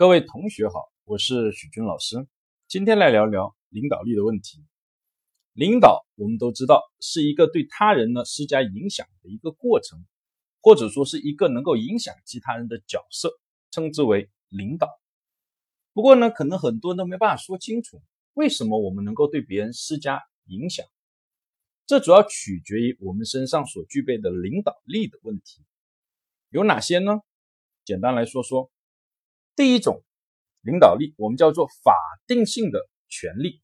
各位同学好，我是许军老师，今天来聊聊领导力的问题。领导，我们都知道是一个对他人呢施加影响的一个过程，或者说是一个能够影响其他人的角色，称之为领导。不过呢，可能很多人都没办法说清楚，为什么我们能够对别人施加影响？这主要取决于我们身上所具备的领导力的问题。有哪些呢？简单来说说。第一种领导力，我们叫做法定性的权利，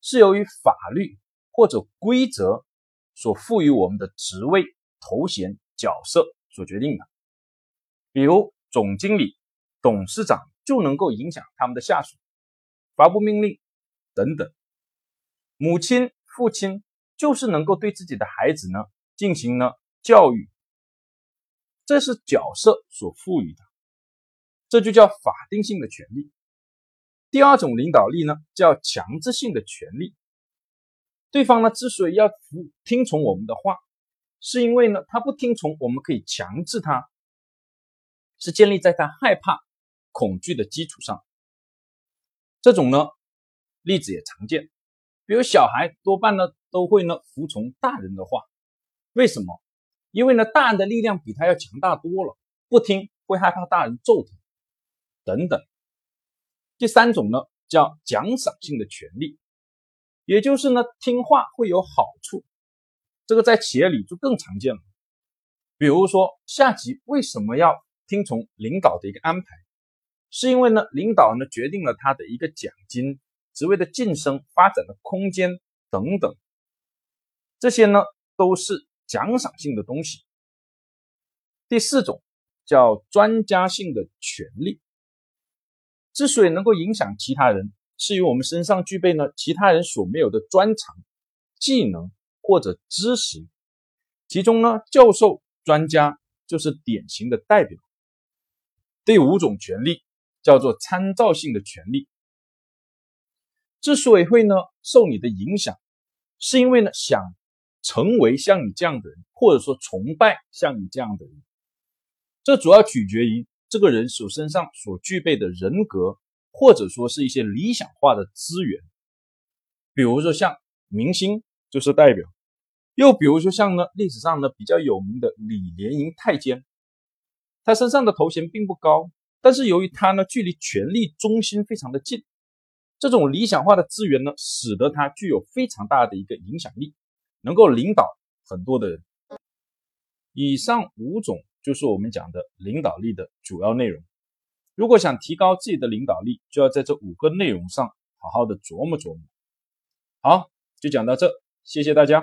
是由于法律或者规则所赋予我们的职位、头衔、角色所决定的。比如总经理、董事长就能够影响他们的下属，发布命令等等。母亲、父亲就是能够对自己的孩子呢进行呢教育，这是角色所赋予的。这就叫法定性的权利。第二种领导力呢，叫强制性的权利。对方呢之所以要服听从我们的话，是因为呢他不听从，我们可以强制他，是建立在他害怕、恐惧的基础上。这种呢例子也常见，比如小孩多半呢都会呢服从大人的话，为什么？因为呢大人的力量比他要强大多了，不听会害怕大人揍他。等等，第三种呢叫奖赏性的权利，也就是呢听话会有好处，这个在企业里就更常见了。比如说下级为什么要听从领导的一个安排，是因为呢领导呢决定了他的一个奖金、职位的晋升、发展的空间等等，这些呢都是奖赏性的东西。第四种叫专家性的权利。之所以能够影响其他人，是因为我们身上具备呢其他人所没有的专长、技能或者知识。其中呢，教授、专家就是典型的代表。第五种权利叫做参照性的权利。之所以会呢受你的影响，是因为呢想成为像你这样的人，或者说崇拜像你这样的人。这主要取决于。这个人所身上所具备的人格，或者说是一些理想化的资源，比如说像明星就是代表，又比如说像呢历史上呢比较有名的李莲英太监，他身上的头衔并不高，但是由于他呢距离权力中心非常的近，这种理想化的资源呢，使得他具有非常大的一个影响力，能够领导很多的人。以上五种。就是我们讲的领导力的主要内容。如果想提高自己的领导力，就要在这五个内容上好好的琢磨琢磨。好，就讲到这，谢谢大家。